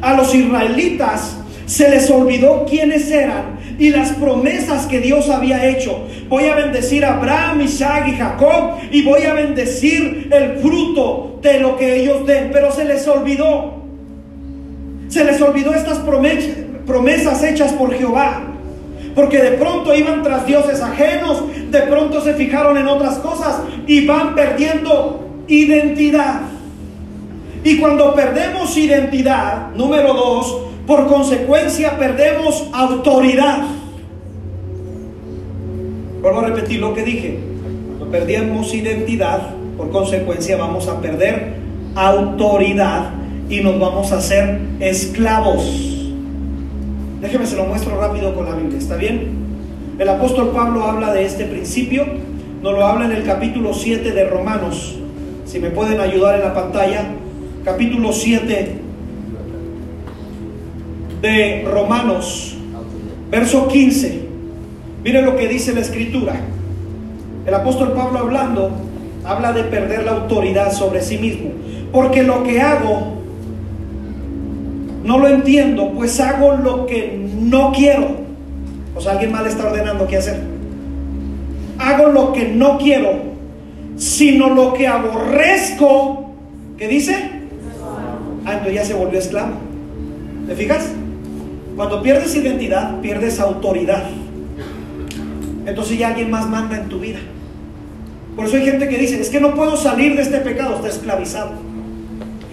A los israelitas se les olvidó quiénes eran y las promesas que Dios había hecho. Voy a bendecir a Abraham, Isaac y Jacob y voy a bendecir el fruto de lo que ellos den. Pero se les olvidó. Se les olvidó estas promesas, promesas hechas por Jehová. Porque de pronto iban tras dioses ajenos, de pronto se fijaron en otras cosas y van perdiendo identidad. Y cuando perdemos identidad, número dos, por consecuencia perdemos autoridad. Vuelvo a repetir lo que dije. Cuando perdemos identidad, por consecuencia vamos a perder autoridad y nos vamos a hacer esclavos. Déjeme se lo muestro rápido con la Biblia, ¿está bien? El apóstol Pablo habla de este principio, nos lo habla en el capítulo 7 de Romanos. Si me pueden ayudar en la pantalla, capítulo 7 de Romanos, verso 15. Miren lo que dice la escritura. El apóstol Pablo hablando, habla de perder la autoridad sobre sí mismo. Porque lo que hago, no lo entiendo, pues hago lo que no quiero. O sea, alguien más le está ordenando qué hacer. Hago lo que no quiero, sino lo que aborrezco. ¿Qué dice? Ah, entonces ya se volvió esclavo. ¿Te fijas? Cuando pierdes identidad, pierdes autoridad. Entonces ya alguien más manda en tu vida. Por eso hay gente que dice, es que no puedo salir de este pecado, está esclavizado.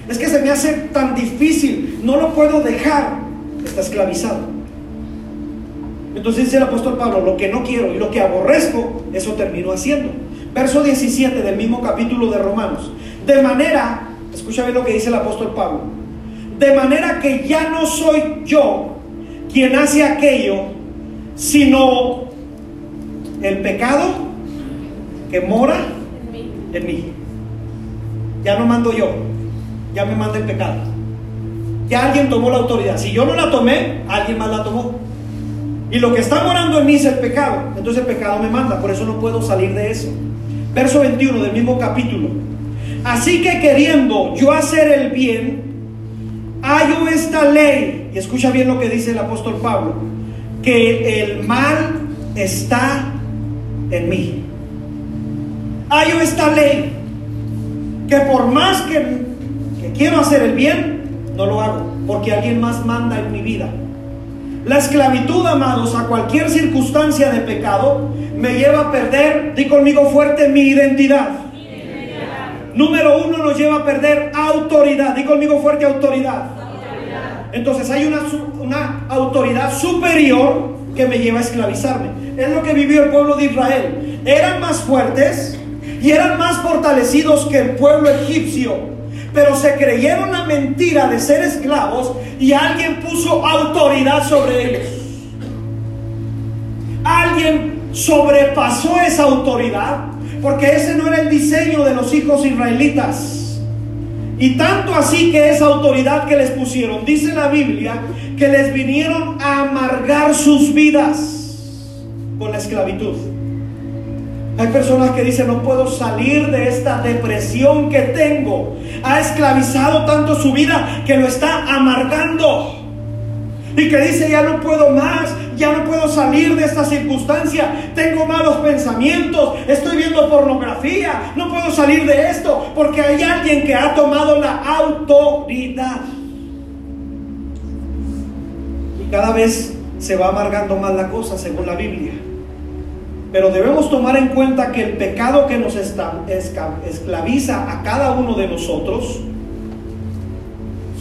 Es que se me hace tan difícil, no lo puedo dejar, está esclavizado. Entonces dice el apóstol Pablo, lo que no quiero y lo que aborrezco, eso termino haciendo. Verso 17 del mismo capítulo de Romanos. De manera, escucha bien lo que dice el apóstol Pablo. De manera que ya no soy yo quien hace aquello, sino el pecado que mora en mí. Ya no mando yo, ya me manda el pecado. Ya alguien tomó la autoridad. Si yo no la tomé, alguien más la tomó. Y lo que está morando en mí es el pecado. Entonces el pecado me manda, por eso no puedo salir de eso. Verso 21 del mismo capítulo. Así que queriendo yo hacer el bien, hallo esta ley. Y escucha bien lo que dice el apóstol Pablo. Que el mal está en mí. Hallo esta ley. Que por más que, que quiero hacer el bien, no lo hago. Porque alguien más manda en mi vida. La esclavitud, amados, a cualquier circunstancia de pecado me lleva a perder, di conmigo fuerte, mi identidad. Número uno nos lleva a perder autoridad. Di conmigo fuerte autoridad. Entonces hay una, una autoridad superior que me lleva a esclavizarme. Es lo que vivió el pueblo de Israel. Eran más fuertes y eran más fortalecidos que el pueblo egipcio pero se creyeron la mentira de ser esclavos y alguien puso autoridad sobre ellos. Alguien sobrepasó esa autoridad porque ese no era el diseño de los hijos israelitas. Y tanto así que esa autoridad que les pusieron, dice la Biblia, que les vinieron a amargar sus vidas con la esclavitud. Hay personas que dicen, no puedo salir de esta depresión que tengo. Ha esclavizado tanto su vida que lo está amargando. Y que dice, ya no puedo más, ya no puedo salir de esta circunstancia. Tengo malos pensamientos, estoy viendo pornografía, no puedo salir de esto porque hay alguien que ha tomado la autoridad. Y cada vez se va amargando más la cosa según la Biblia. Pero debemos tomar en cuenta que el pecado que nos esclaviza a cada uno de nosotros,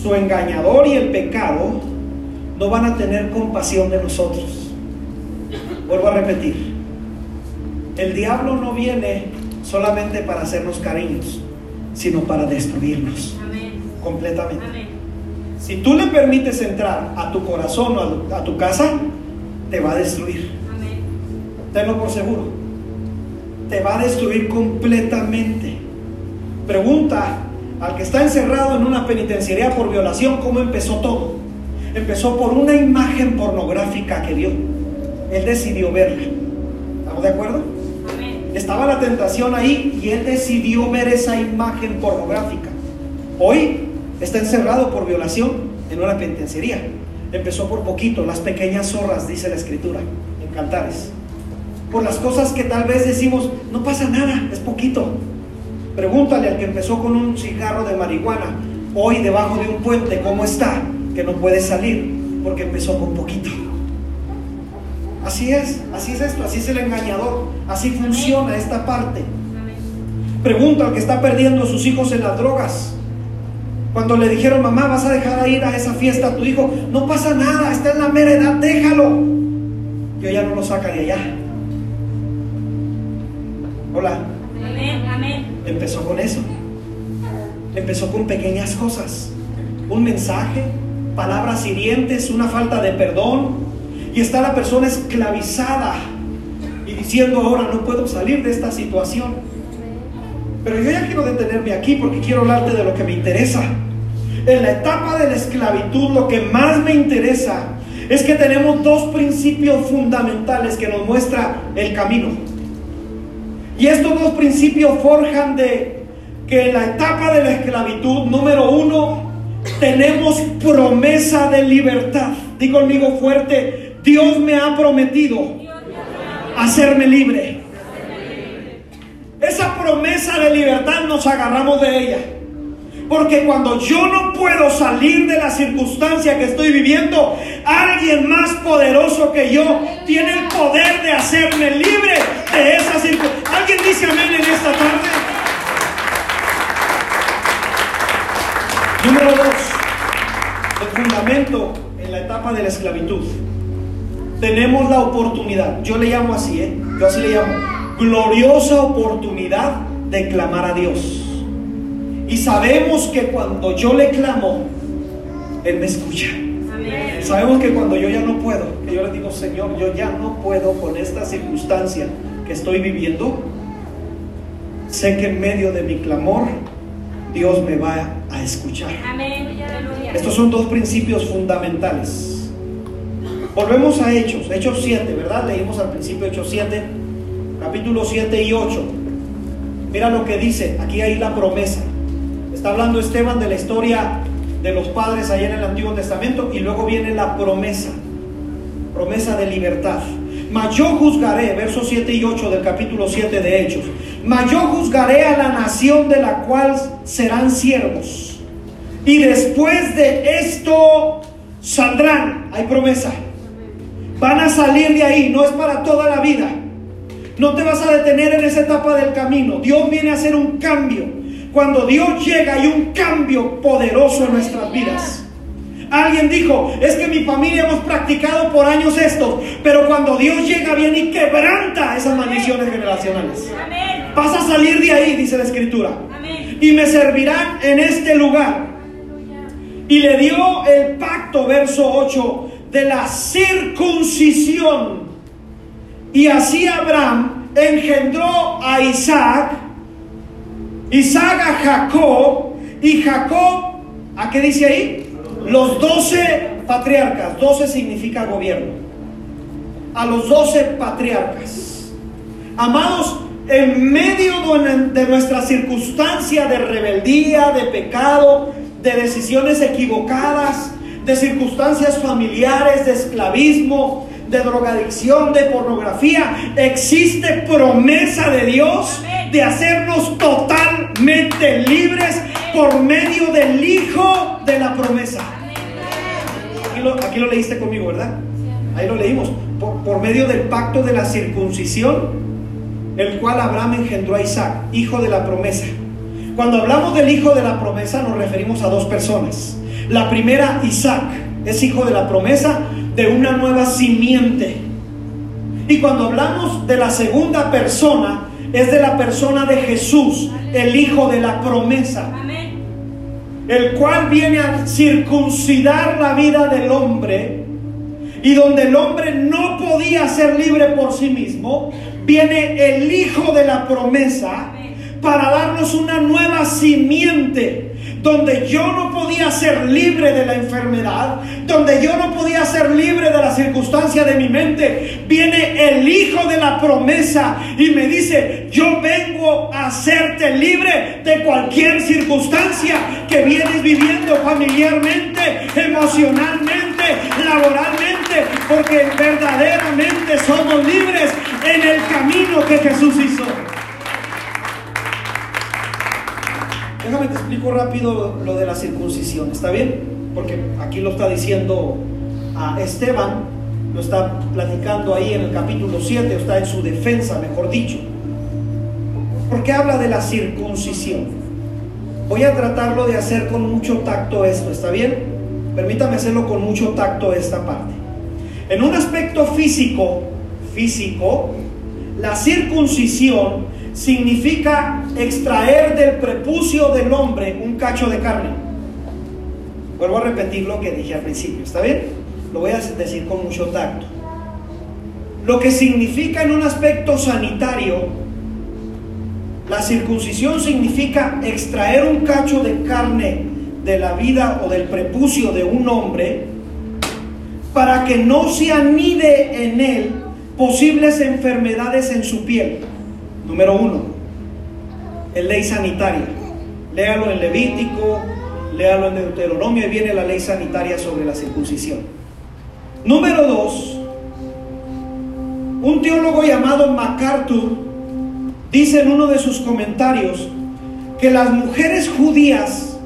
su engañador y el pecado, no van a tener compasión de nosotros. Vuelvo a repetir, el diablo no viene solamente para hacernos cariños, sino para destruirnos completamente. Si tú le permites entrar a tu corazón o a tu casa, te va a destruir tenlo por seguro. Te va a destruir completamente. Pregunta al que está encerrado en una penitenciaría por violación cómo empezó todo. Empezó por una imagen pornográfica que vio. Él decidió verla. ¿Estamos de acuerdo? Estaba la tentación ahí y él decidió ver esa imagen pornográfica. Hoy está encerrado por violación en una penitenciaría. Empezó por poquito, las pequeñas zorras, dice la escritura, en Cantares por las cosas que tal vez decimos, no pasa nada, es poquito. Pregúntale al que empezó con un cigarro de marihuana, hoy debajo de un puente, ¿cómo está? Que no puede salir porque empezó con poquito. Así es, así es esto, así es el engañador, así funciona esta parte. Pregunta al que está perdiendo a sus hijos en las drogas. Cuando le dijeron, mamá, vas a dejar de ir a esa fiesta a tu hijo, no pasa nada, está en la mera edad, déjalo. Yo ya no lo saca de allá. Hola. Amén, Empezó con eso. Empezó con pequeñas cosas. Un mensaje, palabras hirientes, una falta de perdón. Y está la persona esclavizada y diciendo ahora no puedo salir de esta situación. Pero yo ya quiero detenerme aquí porque quiero hablarte de lo que me interesa. En la etapa de la esclavitud lo que más me interesa es que tenemos dos principios fundamentales que nos muestra el camino. Y estos dos principios forjan de que en la etapa de la esclavitud, número uno, tenemos promesa de libertad. Digo conmigo fuerte, Dios me ha prometido hacerme libre. Esa promesa de libertad nos agarramos de ella. Porque cuando yo no puedo salir de la circunstancia que estoy viviendo, alguien más poderoso que yo tiene el poder de hacerme libre de esa circunstancia. ¿Alguien dice amén en esta tarde? Número dos, fundamento en la etapa de la esclavitud. Tenemos la oportunidad, yo le llamo así, ¿eh? yo así le llamo, gloriosa oportunidad de clamar a Dios. Y sabemos que cuando yo le clamo, Él me escucha. Amén. Sabemos que cuando yo ya no puedo, que yo le digo, Señor, yo ya no puedo con esta circunstancia que estoy viviendo, sé que en medio de mi clamor, Dios me va a escuchar. Amén. Estos son dos principios fundamentales. Volvemos a Hechos, Hechos 7, ¿verdad? Leímos al principio Hechos 7, capítulo 7 y 8. Mira lo que dice, aquí hay la promesa. Está hablando Esteban de la historia de los padres allá en el Antiguo Testamento y luego viene la promesa, promesa de libertad. Mas yo juzgaré, versos 7 y 8 del capítulo 7 de Hechos, mas yo juzgaré a la nación de la cual serán siervos. Y después de esto saldrán, hay promesa. Van a salir de ahí, no es para toda la vida. No te vas a detener en esa etapa del camino. Dios viene a hacer un cambio. Cuando Dios llega hay un cambio poderoso en nuestras vidas. Alguien dijo, es que mi familia hemos practicado por años esto, pero cuando Dios llega viene y quebranta esas maldiciones generacionales. Vas a salir de ahí, dice la escritura. Y me servirán en este lugar. Y le dio el pacto, verso 8, de la circuncisión. Y así Abraham engendró a Isaac, Isaac a Jacob, y Jacob, ¿a qué dice ahí? Los doce patriarcas, doce significa gobierno. A los doce patriarcas. Amados, en medio de nuestra circunstancia de rebeldía, de pecado, de decisiones equivocadas, de circunstancias familiares, de esclavismo, de drogadicción, de pornografía, existe promesa de Dios de hacernos totalmente libres por medio del Hijo de la promesa. Aquí lo, aquí lo leíste conmigo, ¿verdad? Ahí lo leímos. Por, por medio del pacto de la circuncisión, el cual Abraham engendró a Isaac, hijo de la promesa. Cuando hablamos del hijo de la promesa nos referimos a dos personas. La primera, Isaac, es hijo de la promesa de una nueva simiente. Y cuando hablamos de la segunda persona, es de la persona de Jesús, el hijo de la promesa, el cual viene a circuncidar la vida del hombre. Y donde el hombre no podía ser libre por sí mismo, viene el hijo de la promesa para darnos una nueva simiente donde yo no podía ser libre de la enfermedad, donde yo no podía ser libre de la circunstancia de mi mente, viene el Hijo de la promesa y me dice, yo vengo a hacerte libre de cualquier circunstancia que vienes viviendo familiarmente, emocionalmente, laboralmente, porque verdaderamente somos libres en el camino que Jesús hizo. Déjame te explico rápido lo de la circuncisión, ¿está bien? Porque aquí lo está diciendo a Esteban, lo está platicando ahí en el capítulo 7, está en su defensa, mejor dicho. ¿Por qué habla de la circuncisión? Voy a tratarlo de hacer con mucho tacto esto, ¿está bien? Permítame hacerlo con mucho tacto esta parte. En un aspecto físico, físico, la circuncisión significa extraer del prepucio del hombre un cacho de carne. Vuelvo a repetir lo que dije al principio, ¿está bien? Lo voy a decir con mucho tacto. Lo que significa en un aspecto sanitario, la circuncisión significa extraer un cacho de carne de la vida o del prepucio de un hombre para que no se anide en él posibles enfermedades en su piel. Número uno, es ley sanitaria. Léalo en Levítico, léalo en Deuteronomio y viene la ley sanitaria sobre la circuncisión. Número dos, un teólogo llamado MacArthur dice en uno de sus comentarios que las mujeres judías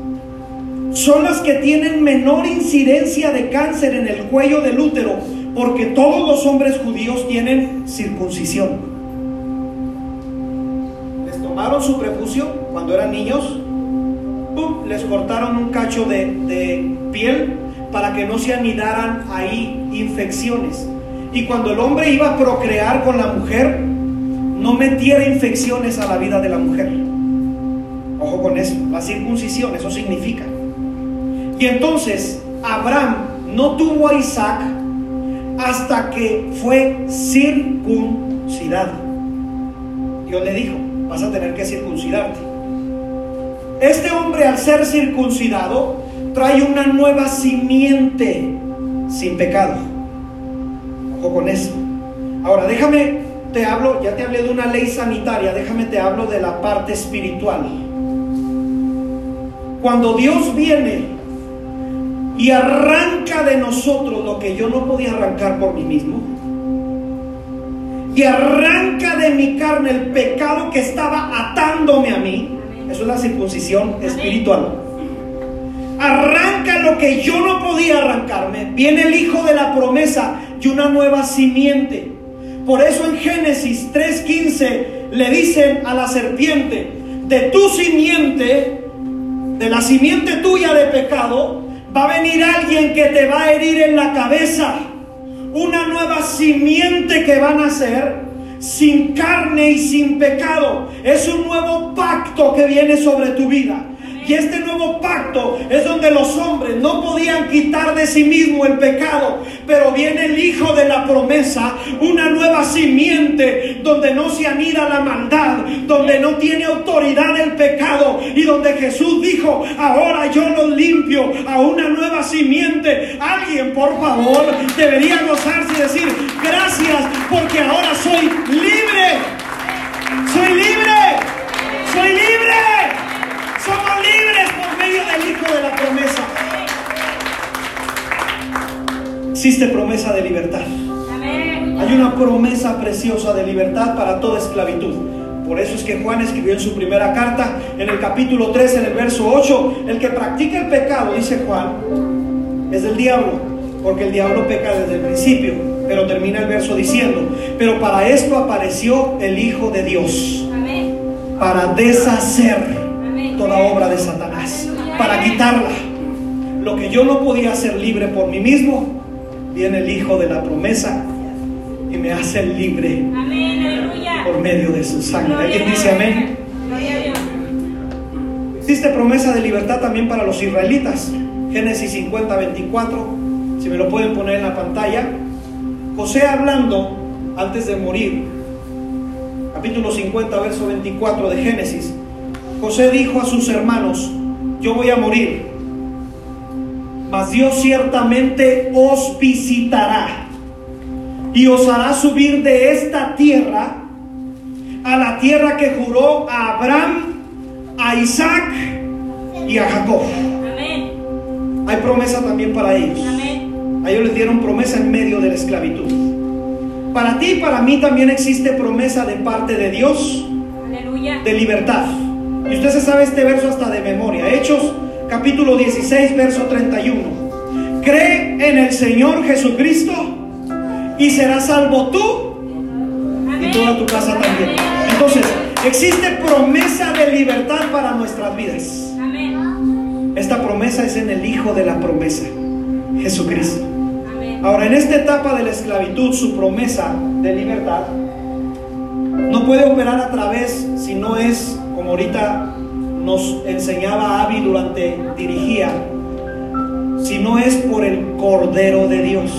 son las que tienen menor incidencia de cáncer en el cuello del útero porque todos los hombres judíos tienen circuncisión tomaron su prepucio cuando eran niños, ¡pum! les cortaron un cacho de, de, piel para que no se anidaran ahí infecciones. Y cuando el hombre iba a procrear con la mujer, no metiera infecciones a la vida de la mujer. Ojo con eso, la circuncisión, eso significa. Y entonces Abraham no tuvo a Isaac hasta que fue circuncidado. Dios le dijo, vas a tener que circuncidarte. Este hombre al ser circuncidado trae una nueva simiente sin pecado. Ojo con eso. Ahora, déjame, te hablo, ya te hablé de una ley sanitaria, déjame te hablo de la parte espiritual. Cuando Dios viene y arranca de nosotros lo que yo no podía arrancar por mí mismo, y arranca de mi carne el pecado que estaba atándome a mí, eso es la circuncisión espiritual. Arranca lo que yo no podía arrancarme. Viene el hijo de la promesa y una nueva simiente. Por eso en Génesis 3:15 le dicen a la serpiente, de tu simiente, de la simiente tuya de pecado, va a venir alguien que te va a herir en la cabeza. Una nueva simiente que van a nacer sin carne y sin pecado. Es un nuevo pacto que viene sobre tu vida. Y este nuevo pacto es donde los hombres no podían quitar de sí mismo el pecado, pero viene el Hijo de la promesa, una nueva simiente donde no se anida la maldad, donde no tiene autoridad el pecado y donde Jesús dijo, ahora yo los limpio a una nueva simiente. Alguien, por favor, debería gozarse y decir, gracias porque ahora soy libre. Soy libre. Soy libre. Medio del Hijo de la promesa. Existe promesa de libertad. Hay una promesa preciosa de libertad para toda esclavitud. Por eso es que Juan escribió en su primera carta, en el capítulo 3, en el verso 8, el que practica el pecado, dice Juan, es del diablo, porque el diablo peca desde el principio. Pero termina el verso diciendo, pero para esto apareció el Hijo de Dios, para deshacer toda obra de Satanás, para quitarla. Lo que yo no podía hacer libre por mí mismo, viene el Hijo de la promesa y me hace libre por medio de su sangre. ¿Alguien dice amén? Existe promesa de libertad también para los israelitas. Génesis 50, 24. Si me lo pueden poner en la pantalla. José hablando antes de morir. Capítulo 50, verso 24 de Génesis. José dijo a sus hermanos, yo voy a morir, mas Dios ciertamente os visitará y os hará subir de esta tierra a la tierra que juró a Abraham, a Isaac y a Jacob. Hay promesa también para ellos. A ellos les dieron promesa en medio de la esclavitud. Para ti y para mí también existe promesa de parte de Dios de libertad. Y usted se sabe este verso hasta de memoria. Hechos capítulo 16, verso 31. Cree en el Señor Jesucristo y serás salvo tú y toda tu casa también. Entonces, existe promesa de libertad para nuestras vidas. Esta promesa es en el Hijo de la promesa, Jesucristo. Ahora, en esta etapa de la esclavitud, su promesa de libertad no puede operar a través si no es como ahorita nos enseñaba Avi durante dirigía, si no es por el Cordero de Dios.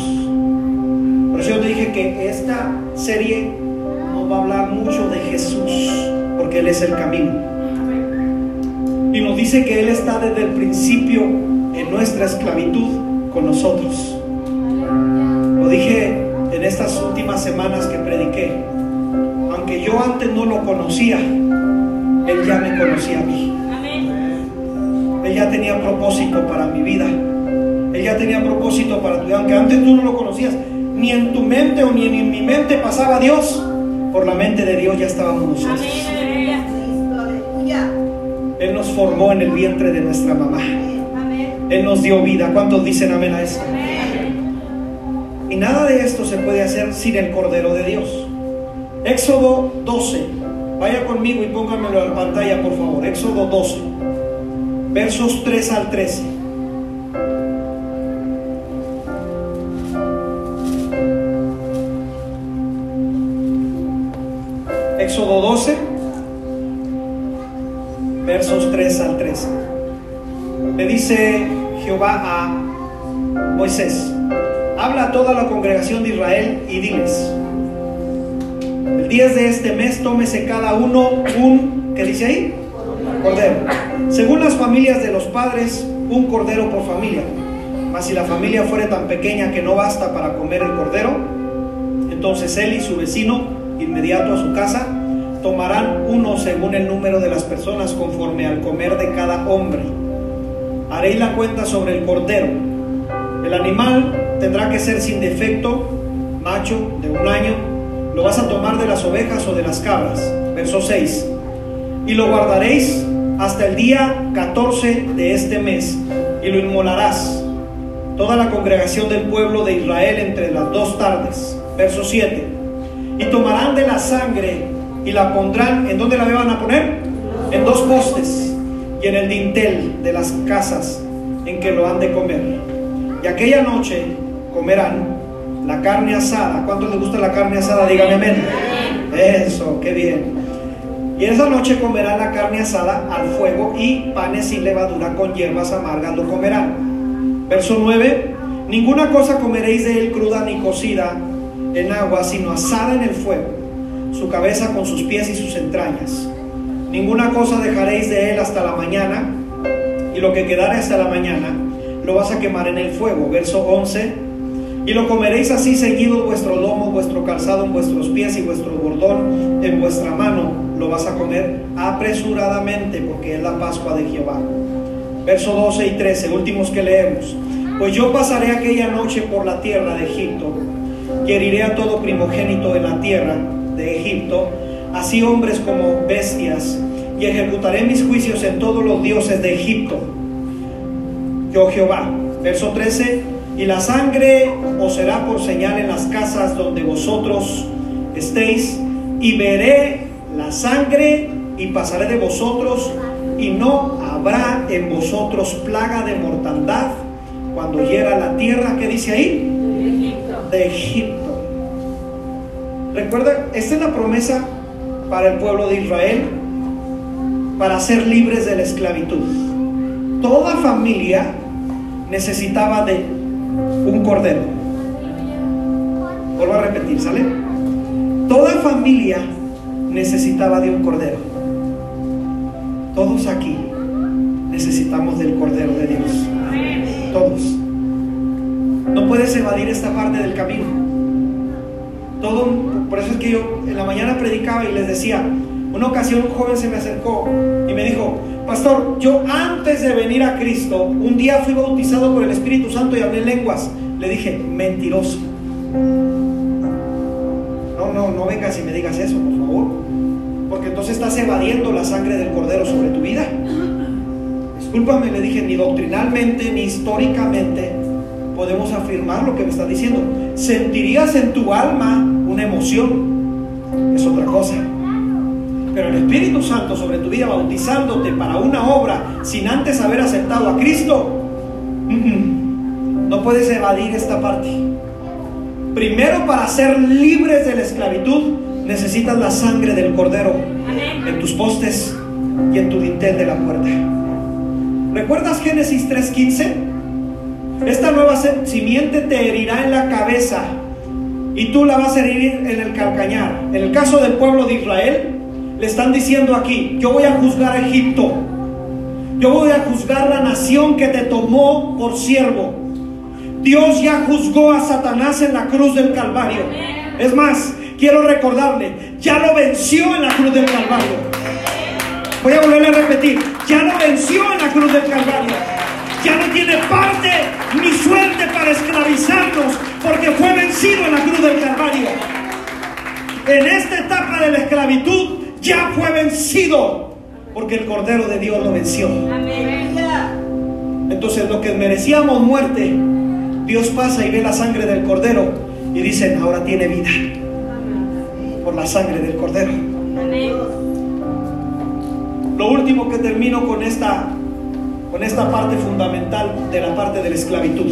Por eso yo te dije que esta serie nos va a hablar mucho de Jesús, porque Él es el camino. Y nos dice que Él está desde el principio en nuestra esclavitud con nosotros. Lo dije en estas últimas semanas que prediqué. Aunque yo antes no lo conocía, él ya me conocía a mí. Él ya tenía propósito para mi vida. Él ya tenía propósito para tu vida. Aunque antes tú no lo conocías, ni en tu mente o ni en mi mente pasaba Dios. Por la mente de Dios ya estábamos nosotros. Él nos formó en el vientre de nuestra mamá. Él nos dio vida. ¿Cuántos dicen amén a eso? Y nada de esto se puede hacer sin el Cordero de Dios. Éxodo 12. Vaya conmigo y póngamelo en la pantalla, por favor. Éxodo 12, versos 3 al 13. Éxodo 12, versos 3 al 13. Le dice Jehová a Moisés, habla a toda la congregación de Israel y diles, 10 de este mes tómese cada uno un, ¿qué dice ahí? Cordero. Según las familias de los padres, un cordero por familia. Mas si la familia fuere tan pequeña que no basta para comer el cordero, entonces él y su vecino, inmediato a su casa, tomarán uno según el número de las personas conforme al comer de cada hombre. Haréis la cuenta sobre el cordero. El animal tendrá que ser sin defecto, macho, de un año. Lo vas a tomar de las ovejas o de las cabras. Verso 6. Y lo guardaréis hasta el día 14 de este mes y lo inmolarás. Toda la congregación del pueblo de Israel entre las dos tardes. Verso 7. Y tomarán de la sangre y la pondrán, ¿en dónde la van a poner? En dos postes y en el dintel de las casas en que lo han de comer. Y aquella noche comerán la carne asada. ¿Cuántos les gusta la carne asada? Díganme amén. Eso, qué bien. Y esa noche comerán la carne asada al fuego y panes sin levadura con hierbas amargas lo comerán. Verso 9. Ninguna cosa comeréis de él cruda ni cocida en agua, sino asada en el fuego, su cabeza con sus pies y sus entrañas. Ninguna cosa dejaréis de él hasta la mañana, y lo que quedare hasta la mañana lo vas a quemar en el fuego. Verso 11. Y lo comeréis así seguido vuestro lomo, vuestro calzado en vuestros pies y vuestro bordón en vuestra mano. Lo vas a comer apresuradamente porque es la Pascua de Jehová. Verso 12 y 13, últimos que leemos. Pues yo pasaré aquella noche por la tierra de Egipto y heriré a todo primogénito de la tierra de Egipto, así hombres como bestias, y ejecutaré mis juicios en todos los dioses de Egipto. Yo Jehová. Verso 13, y la sangre os será por señal en las casas donde vosotros estéis, y veré la sangre y pasaré de vosotros, y no habrá en vosotros plaga de mortandad cuando hiera la tierra que dice ahí de Egipto. Recuerda, esta es la promesa para el pueblo de Israel para ser libres de la esclavitud. Toda familia necesitaba de un cordero. Vuelvo a repetir, ¿sale? Toda familia necesitaba de un cordero. Todos aquí necesitamos del cordero de Dios. Todos. No puedes evadir esta parte del camino. Todo, por eso es que yo en la mañana predicaba y les decía, una ocasión un joven se me acercó y me dijo, pastor, yo antes de venir a Cristo, un día fui bautizado por el Espíritu Santo y hablé lenguas. Le dije, mentiroso. No, no, no vengas y me digas eso, por favor. Porque entonces estás evadiendo la sangre del cordero sobre tu vida. Discúlpame, le dije, ni doctrinalmente ni históricamente podemos afirmar lo que me estás diciendo. Sentirías en tu alma una emoción, es otra cosa. Pero el Espíritu Santo sobre tu vida bautizándote para una obra sin antes haber aceptado a Cristo, no puedes evadir esta parte. Primero para ser libres de la esclavitud necesitas la sangre del cordero en tus postes y en tu dintel de la puerta. ¿Recuerdas Génesis 3:15? Esta nueva simiente te herirá en la cabeza y tú la vas a herir en el calcañar. En el caso del pueblo de Israel, le están diciendo aquí, yo voy a juzgar a Egipto. Yo voy a juzgar la nación que te tomó por siervo. Dios ya juzgó a Satanás en la cruz del Calvario. Es más, quiero recordarle, ya lo venció en la cruz del Calvario. Voy a volverle a repetir, ya lo venció en la cruz del Calvario. Ya no tiene parte ni suerte para esclavizarnos porque fue vencido en la cruz del Calvario. En esta etapa de la esclavitud ya fue vencido porque el Cordero de Dios lo venció. Entonces lo que merecíamos muerte, Dios pasa y ve la sangre del Cordero y dicen, ahora tiene vida por la sangre del Cordero. Lo último que termino con esta, con esta parte fundamental de la parte de la esclavitud.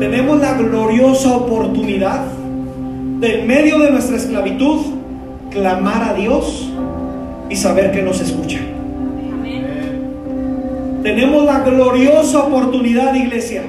Tenemos la gloriosa oportunidad de en medio de nuestra esclavitud clamar a Dios y saber que nos escucha. Amén. Tenemos la gloriosa oportunidad, iglesia,